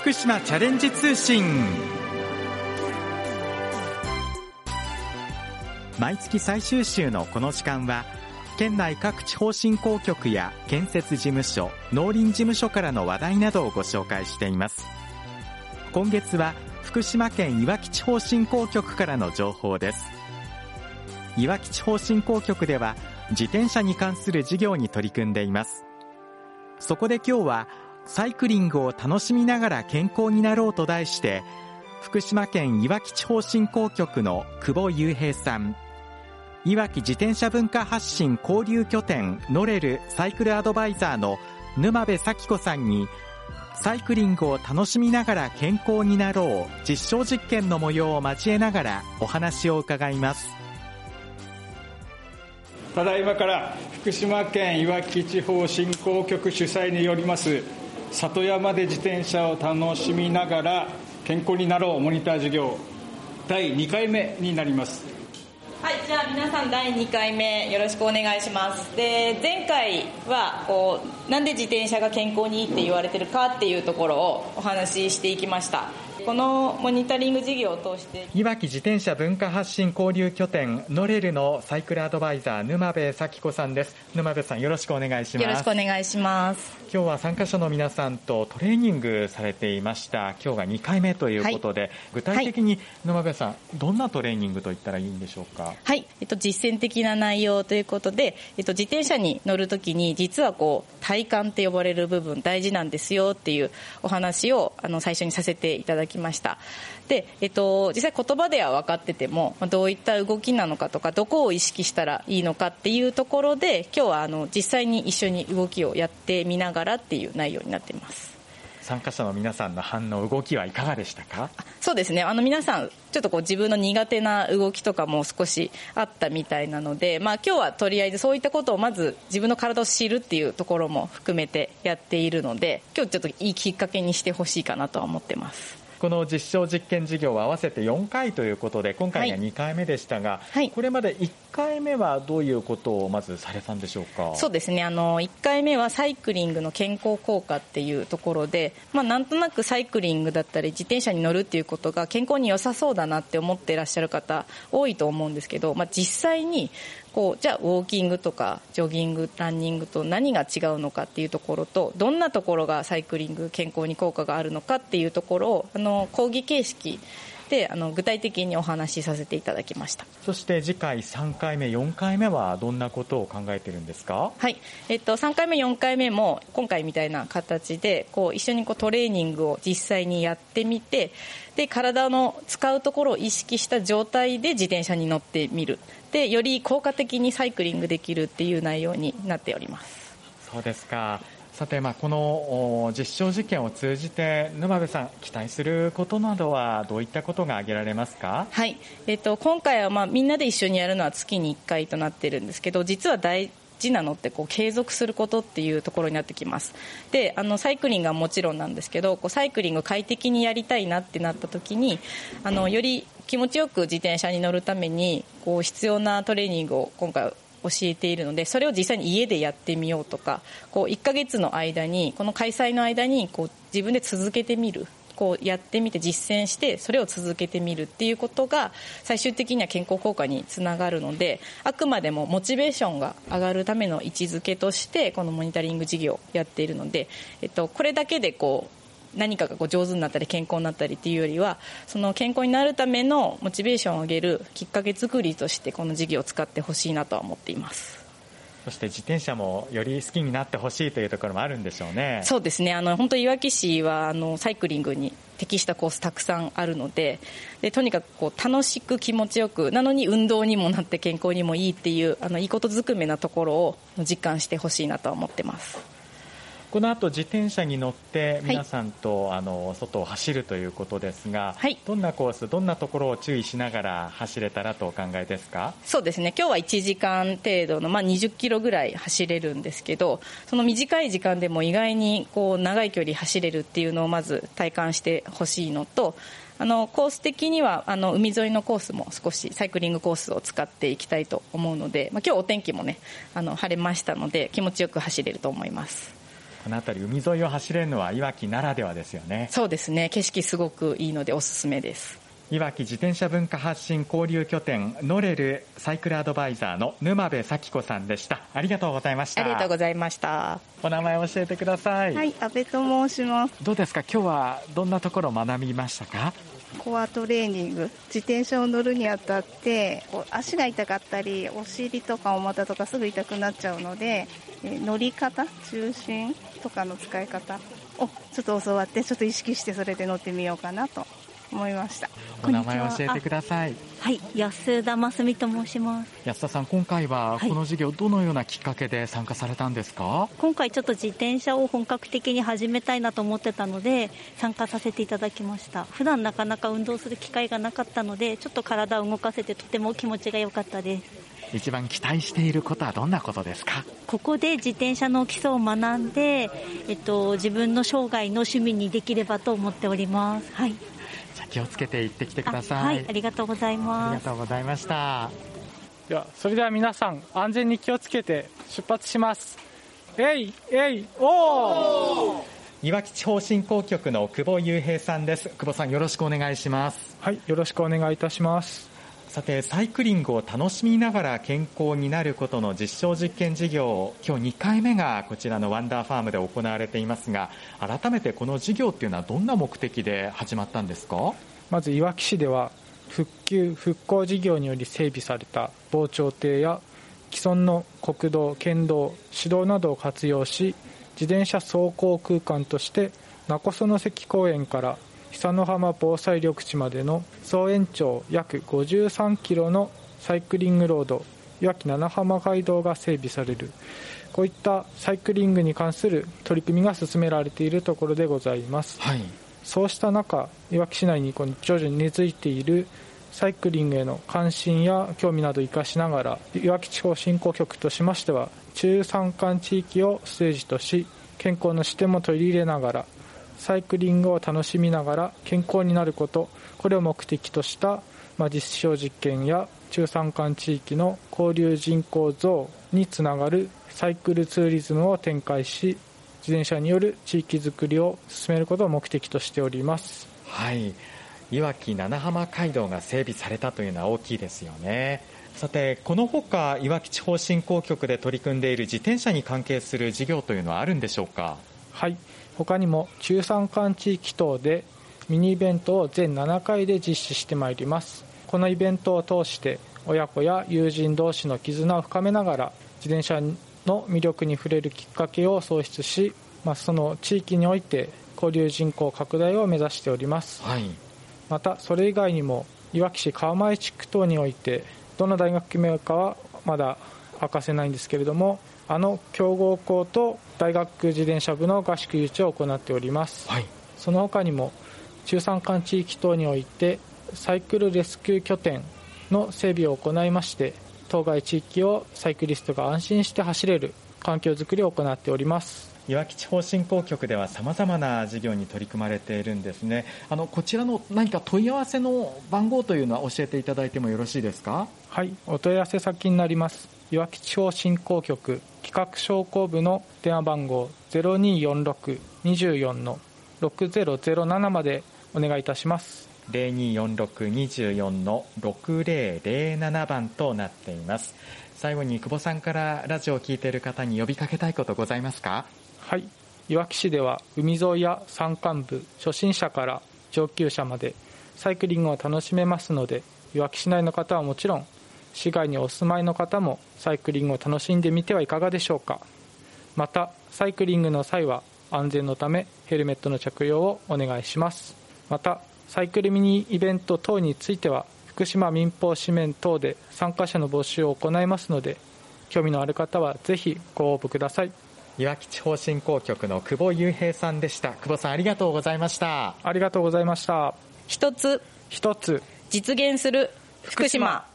福島チャレンジ通信。毎月最終週のこの時間は県内各地方振興局や建設事務所農林事務所からの話題などをご紹介しています。今月は福島県いわき地方振興局からの情報です。いわき地方振興局では自転車に関する事業に取り組んでいます。そこで今日はサイクリングを楽しみながら健康になろうと題して福島県いわき地方振興局の久保雄平さん。いわき自転車文化発信交流拠点ノレルサイクルアドバイザーの沼部咲子さんにサイクリングを楽しみながら健康になろう実証実験の模様を交えながらお話を伺います。ただいまから福島県いわき地方振興局主催によります里山で自転車を楽しみながら健康になろうモニター授業第2回目になります。はい、じゃあ皆さん第2回目よろしくお願いします。で前回はこうなんで自転車が健康にいいって言われてるかっていうところをお話ししていきました。このモニタリング事業を通していわき自転車文化発信交流拠点ノレルのサイクルアドバイザー沼部咲子さんです。沼部さんよろしくお願いします。よろしくお願いします。今日は参加者の皆さんとトレーニングされていました。今日が2回目ということで、はい、具体的に沼部さんどんなトレーニングと言ったらいいんでしょうか？はい、えっと、実践的な内容ということで、えっと、自転車に乗るときに実はこう体幹って呼ばれる部分大事なんですよっていうお話をあの最初にさせていただきました。で、えっと、実際言葉では分かっててもどういった動きなのかとかどこを意識したらいいのかっていうところで今日はあの実際に一緒に動きをやってみながらっていう内容になっています。参加者の皆さんの反応動きはいかがでしたか？そうですね。あの皆さんちょっとこう自分の苦手な動きとかも少しあったみたいなので、まあ、今日はとりあえずそういったことをまず自分の体を知るっていうところも含めてやっているので今日ちょっといいきっかけにしてほしいかなとは思ってますこの実証実験事業は合わせて4回ということで今回が2回目でしたが、はい、これまで1回目はどういうことをまずされたんでしょうか？そうですね。あの1回目はサイクリングの健康効果っていうところで、まあ、なんとなくサイクリングだったり自転車に乗るっていうことが健康に良さそうだなって思っていらっしゃる方多いと思うんですけど、まあ、実際にこうじゃあウォーキングとかジョギングランニングと何が違うのかっていうところとどんなところがサイクリング健康に効果があるのかっていうところをあの講義形式であの具体的にお話しさせていただきました。そして次回3回目4回目はどんなことを考えてるんですか？はい、えっと、3回目4回目も今回みたいな形でこう一緒にこうトレーニングを実際にやってみてで体の使うところを意識した状態で自転車に乗ってみる。でより効果的にサイクリングできるっていう内容になっております。そうですかさて、まあ、この実証実験を通じて沼部さん期待することなどはどういったことが挙げられますか、はい。えっと、今回はまあみんなで一緒にやるのは月に1回となっているんですけど実は大事なのってこう継続することっていうところになってきます。であのサイクリングはもちろんなんですけどこうサイクリング快適にやりたいなってなった時にあのより気持ちよく自転車に乗るためにこう必要なトレーニングを今回教えているのでそれを実際に家でやってみようとかこう1ヶ月の間にこの開催の間にこう自分で続けてみる。こうやってみて実践してそれを続けてみるっていうことが最終的には健康効果につながるのであくまでもモチベーションが上がるための位置づけとしてこのモニタリング事業をやっているので、えっと、これだけでこう何かがこう上手になったり健康になったりっていうよりはその健康になるためのモチベーションを上げるきっかけ作りとしてこの事業を使ってほしいなとは思っています。そして自転車もより好きになってほしいというところもあるんでしょうね。そうですね。あの本当いわき市はあのサイクリングに適したコースたくさんあるので、でとにかくこう楽しく気持ちよくなのに運動にもなって健康にもいいっていうあのいいことずくめなところを実感してほしいなと思ってます。この後自転車に乗って皆さんと、はい、あの外を走るということですが、はい、どんなコース、どんなところを注意しながら走れたらとお考えですか？そうですね、今日は1時間程度の、まあ、20キロぐらい走れるんですけど、その短い時間でも意外にこう長い距離走れるっていうのをまず体感してほしいのと、あのコース的にはあの海沿いのコースも少しサイクリングコースを使っていきたいと思うので、まあ、今日お天気もねあの晴れましたので気持ちよく走れると思います。この辺り海沿いを走れるのはいわきならではですよね。そうですね。景色すごくいいのでおすすめです。いわき自転車文化発信交流拠点ノレルサイクルアドバイザーの沼部咲子さんでした。ありがとうございました。ありがとうございました。お名前を教えてください。はい阿部と申します。どうですか？今日はどんなところを学びましたか？コアトレーニング自転車を乗るにあたってこう足が痛かったりお尻とかお股とかすぐ痛くなっちゃうのでえ乗り方重心とかの使い方をちょっと教わってちょっと意識してそれで乗ってみようかなと思いました。お名前を教えてください。はい安田真澄と申します。安田さん今回はこの授業どのようなきっかけで参加されたんですか、今回ちょっと自転車を本格的に始めたいなと思ってたので参加させていただきました。普段なかなか運動する機会がなかったのでちょっと体を動かせてとても気持ちが良かったです。一番期待していることはどんなことですか？ここで自転車の基礎を学んで、えっと、自分の生涯の趣味にできればと思っております。はいじゃ気をつけて行ってきてください。はいありがとうございます。ありがとうございました。ではそれでは皆さん安全に気をつけて出発します。えいえいおー。いわき地方振興局の久保雄平さんです。久保さんよろしくお願いします。はいよろしくお願いいたしますさてサイクリングを楽しみながら健康になることの実証実験事業今日2回目がこちらのワンダーファームで行われていますが改めてこの事業っていうのはどんな目的で始まったんですか？まずいわき市では復旧復興事業により整備された防潮堤や既存の国道県道市道などを活用し自転車走行空間として勿来関公園から久の浜防災緑地までの総延長約53キロのサイクリングロードいわき七浜街道が整備される。こういったサイクリングに関する取り組みが進められているところでございます、はい。そうした中いわき市内に徐々に根付いているサイクリングへの関心や興味などを生かしながらいわき地方振興局としましては中山間地域をステージとし健康の視点も取り入れながらサイクリングを楽しみながら健康になることこれを目的とした、まあ、実証実験や中山間地域の交流人口増につながるサイクルツーリズムを展開し自転車による地域づくりを進めることを目的としております。はい。いわき七浜街道が整備されたというのは大きいですよね。さてこのほかいわき地方振興局で取り組んでいる自転車に関係する事業というのはあるんでしょうか？はい他にも中山間地域等でミニイベントを全7回で実施してまいります。このイベントを通して親子や友人同士の絆を深めながら自転車の魅力に触れるきっかけを創出し、まあ、その地域において交流人口拡大を目指しております。はい。またそれ以外にもいわき市川前地区等においてどの大学名かはまだ明かせないんですけれどもあの強豪校と大学自転車部の合宿誘致を行っております。はい。その他にも中山間地域等においてサイクルレスキュー拠点の整備を行いまして当該地域をサイクリストが安心して走れる環境づくりを行っております。いわき地方振興局ではさまざまな事業に取り組まれているんですね。あのこちらの何か問い合わせの番号というのは教えていただいてもよろしいですか？はい。お問い合わせ先になりますいわき地方振興局企画商工部の電話番号0246-24の6007までお願いいたします。024624の6007番となっています。最後に久保さんからラジオを聞いている方に呼びかけたいことございますか？はい。いわき市では海沿いや山間部初心者から上級者までサイクリングを楽しめますのでいわき市内の方はもちろん市外にお住まいの方もサイクリングを楽しんでみてはいかがでしょうか。またサイクリングの際は安全のためヘルメットの着用をお願いします。またサイクルミニイベント等については福島民放紙面等で参加者の募集を行いますので興味のある方はぜひご応募ください。いわき地方振興局の久保雄平さんでした。久保さんありがとうございました。ありがとうございました。一つ。一つ。実現する福島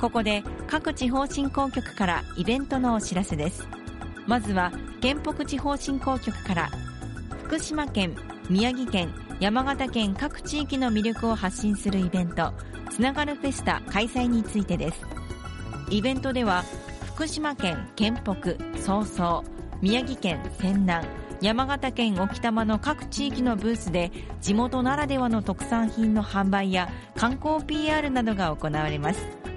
ここで各地方振興局からイベントのお知らせです。まずは県北地方振興局から福島県宮城県山形県各地域の魅力を発信するイベントつながるフェスタ開催についてです。イベントでは福島県県北早々宮城県仙南山形県置賜の各地域のブースで地元ならではの特産品の販売や観光 PR などが行われます。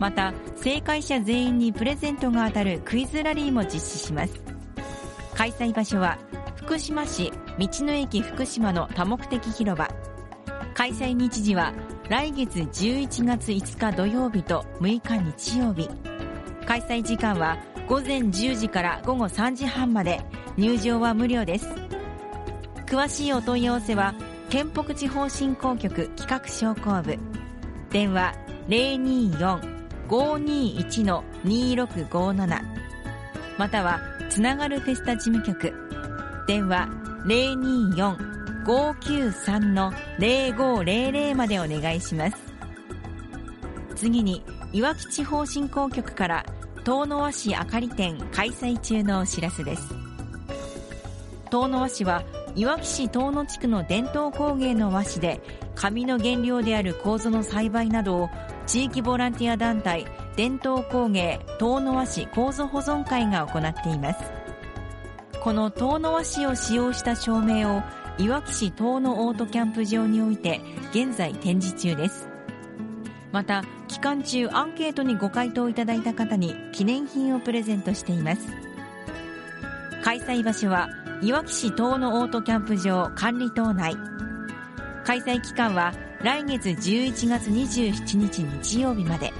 また正解者全員にプレゼントが当たるクイズラリーも実施します。開催場所は福島市道の駅福島の多目的広場。開催日時は来月11月5日土曜日と6日日曜日。開催時間は午前10時から午後3時半まで。入場は無料です。詳しいお問い合わせは県北地方振興局企画商工部。電話024 521-2657またはつながるフェスタ事務局。電話024-593-0500までお願いします。次にいわき地方振興局から遠野和紙あかり店開催中のお知らせです。遠野和紙はいわき市遠野地区の伝統工芸の和紙で紙の原料である楮の栽培などを地域ボランティア団体伝統工芸遠野和紙楮保存会が行っています。この遠野和紙を使用した照明をいわき市遠野オートキャンプ場において現在展示中です。また期間中アンケートにご回答いただいた方に記念品をプレゼントしています。開催場所はいわき市遠野オートキャンプ場管理棟内。開催期間は来月11月27日日曜日まで。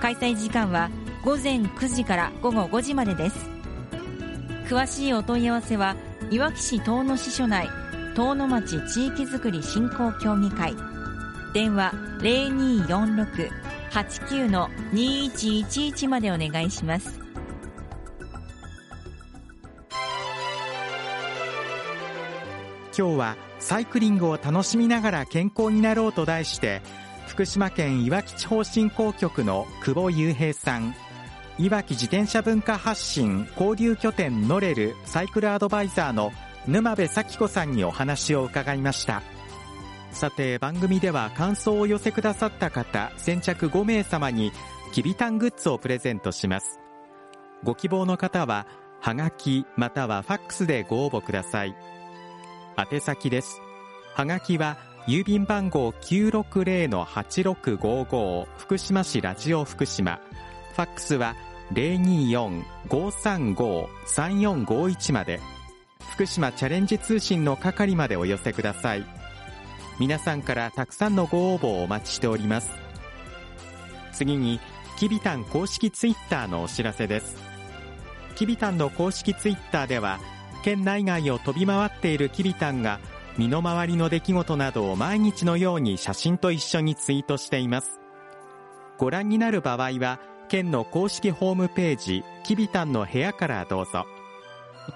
開催時間は午前9時から午後5時までです。詳しいお問い合わせはいわき市遠野支所内遠野町地域づくり振興協議会。電話0246-89-2111までお願いします。今日はサイクリングを楽しみながら健康になろうと題して福島県いわき地方振興局の久保雄平さん。いわき自転車文化発信交流拠点ノレルサイクルアドバイザーの沼部咲子さんにお話を伺いました。さて番組では感想をお寄せくださった方先着5名様にきびたんグッズをプレゼントします。ご希望の方ははがきまたはファックスでご応募ください。宛先です。はがきは郵便番号960-8655福島市ラジオ福島。ファックスは024-535-3451まで。福島チャレンジ通信の係までお寄せください。皆さんからたくさんのご応募をお待ちしております。次にきびたん公式ツイッターのお知らせです。きびたんの公式ツイッターでは県内外を飛び回っているきびたんが身の回りの出来事などを毎日のように写真と一緒にツイートしています。ご覧になる場合は県の公式ホームページきびたんの部屋からどうぞ。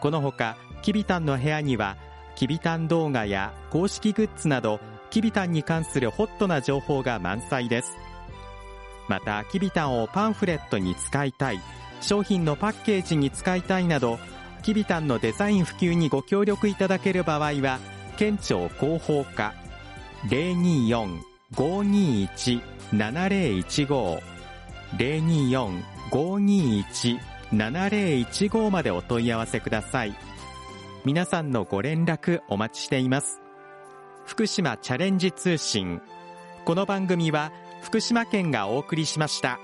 このほかきびたんの部屋にはきびたん動画や公式グッズなどきびたんに関するホットな情報が満載です。またきびたんをパンフレットに使いたい商品のパッケージに使いたいなどきびたんのデザイン普及にご協力いただける場合は県庁広報課024-521-7015 024-521-7015までお問い合わせください。皆さんのご連絡お待ちしています。福島チャレンジ通信。この番組は福島県がお送りしました。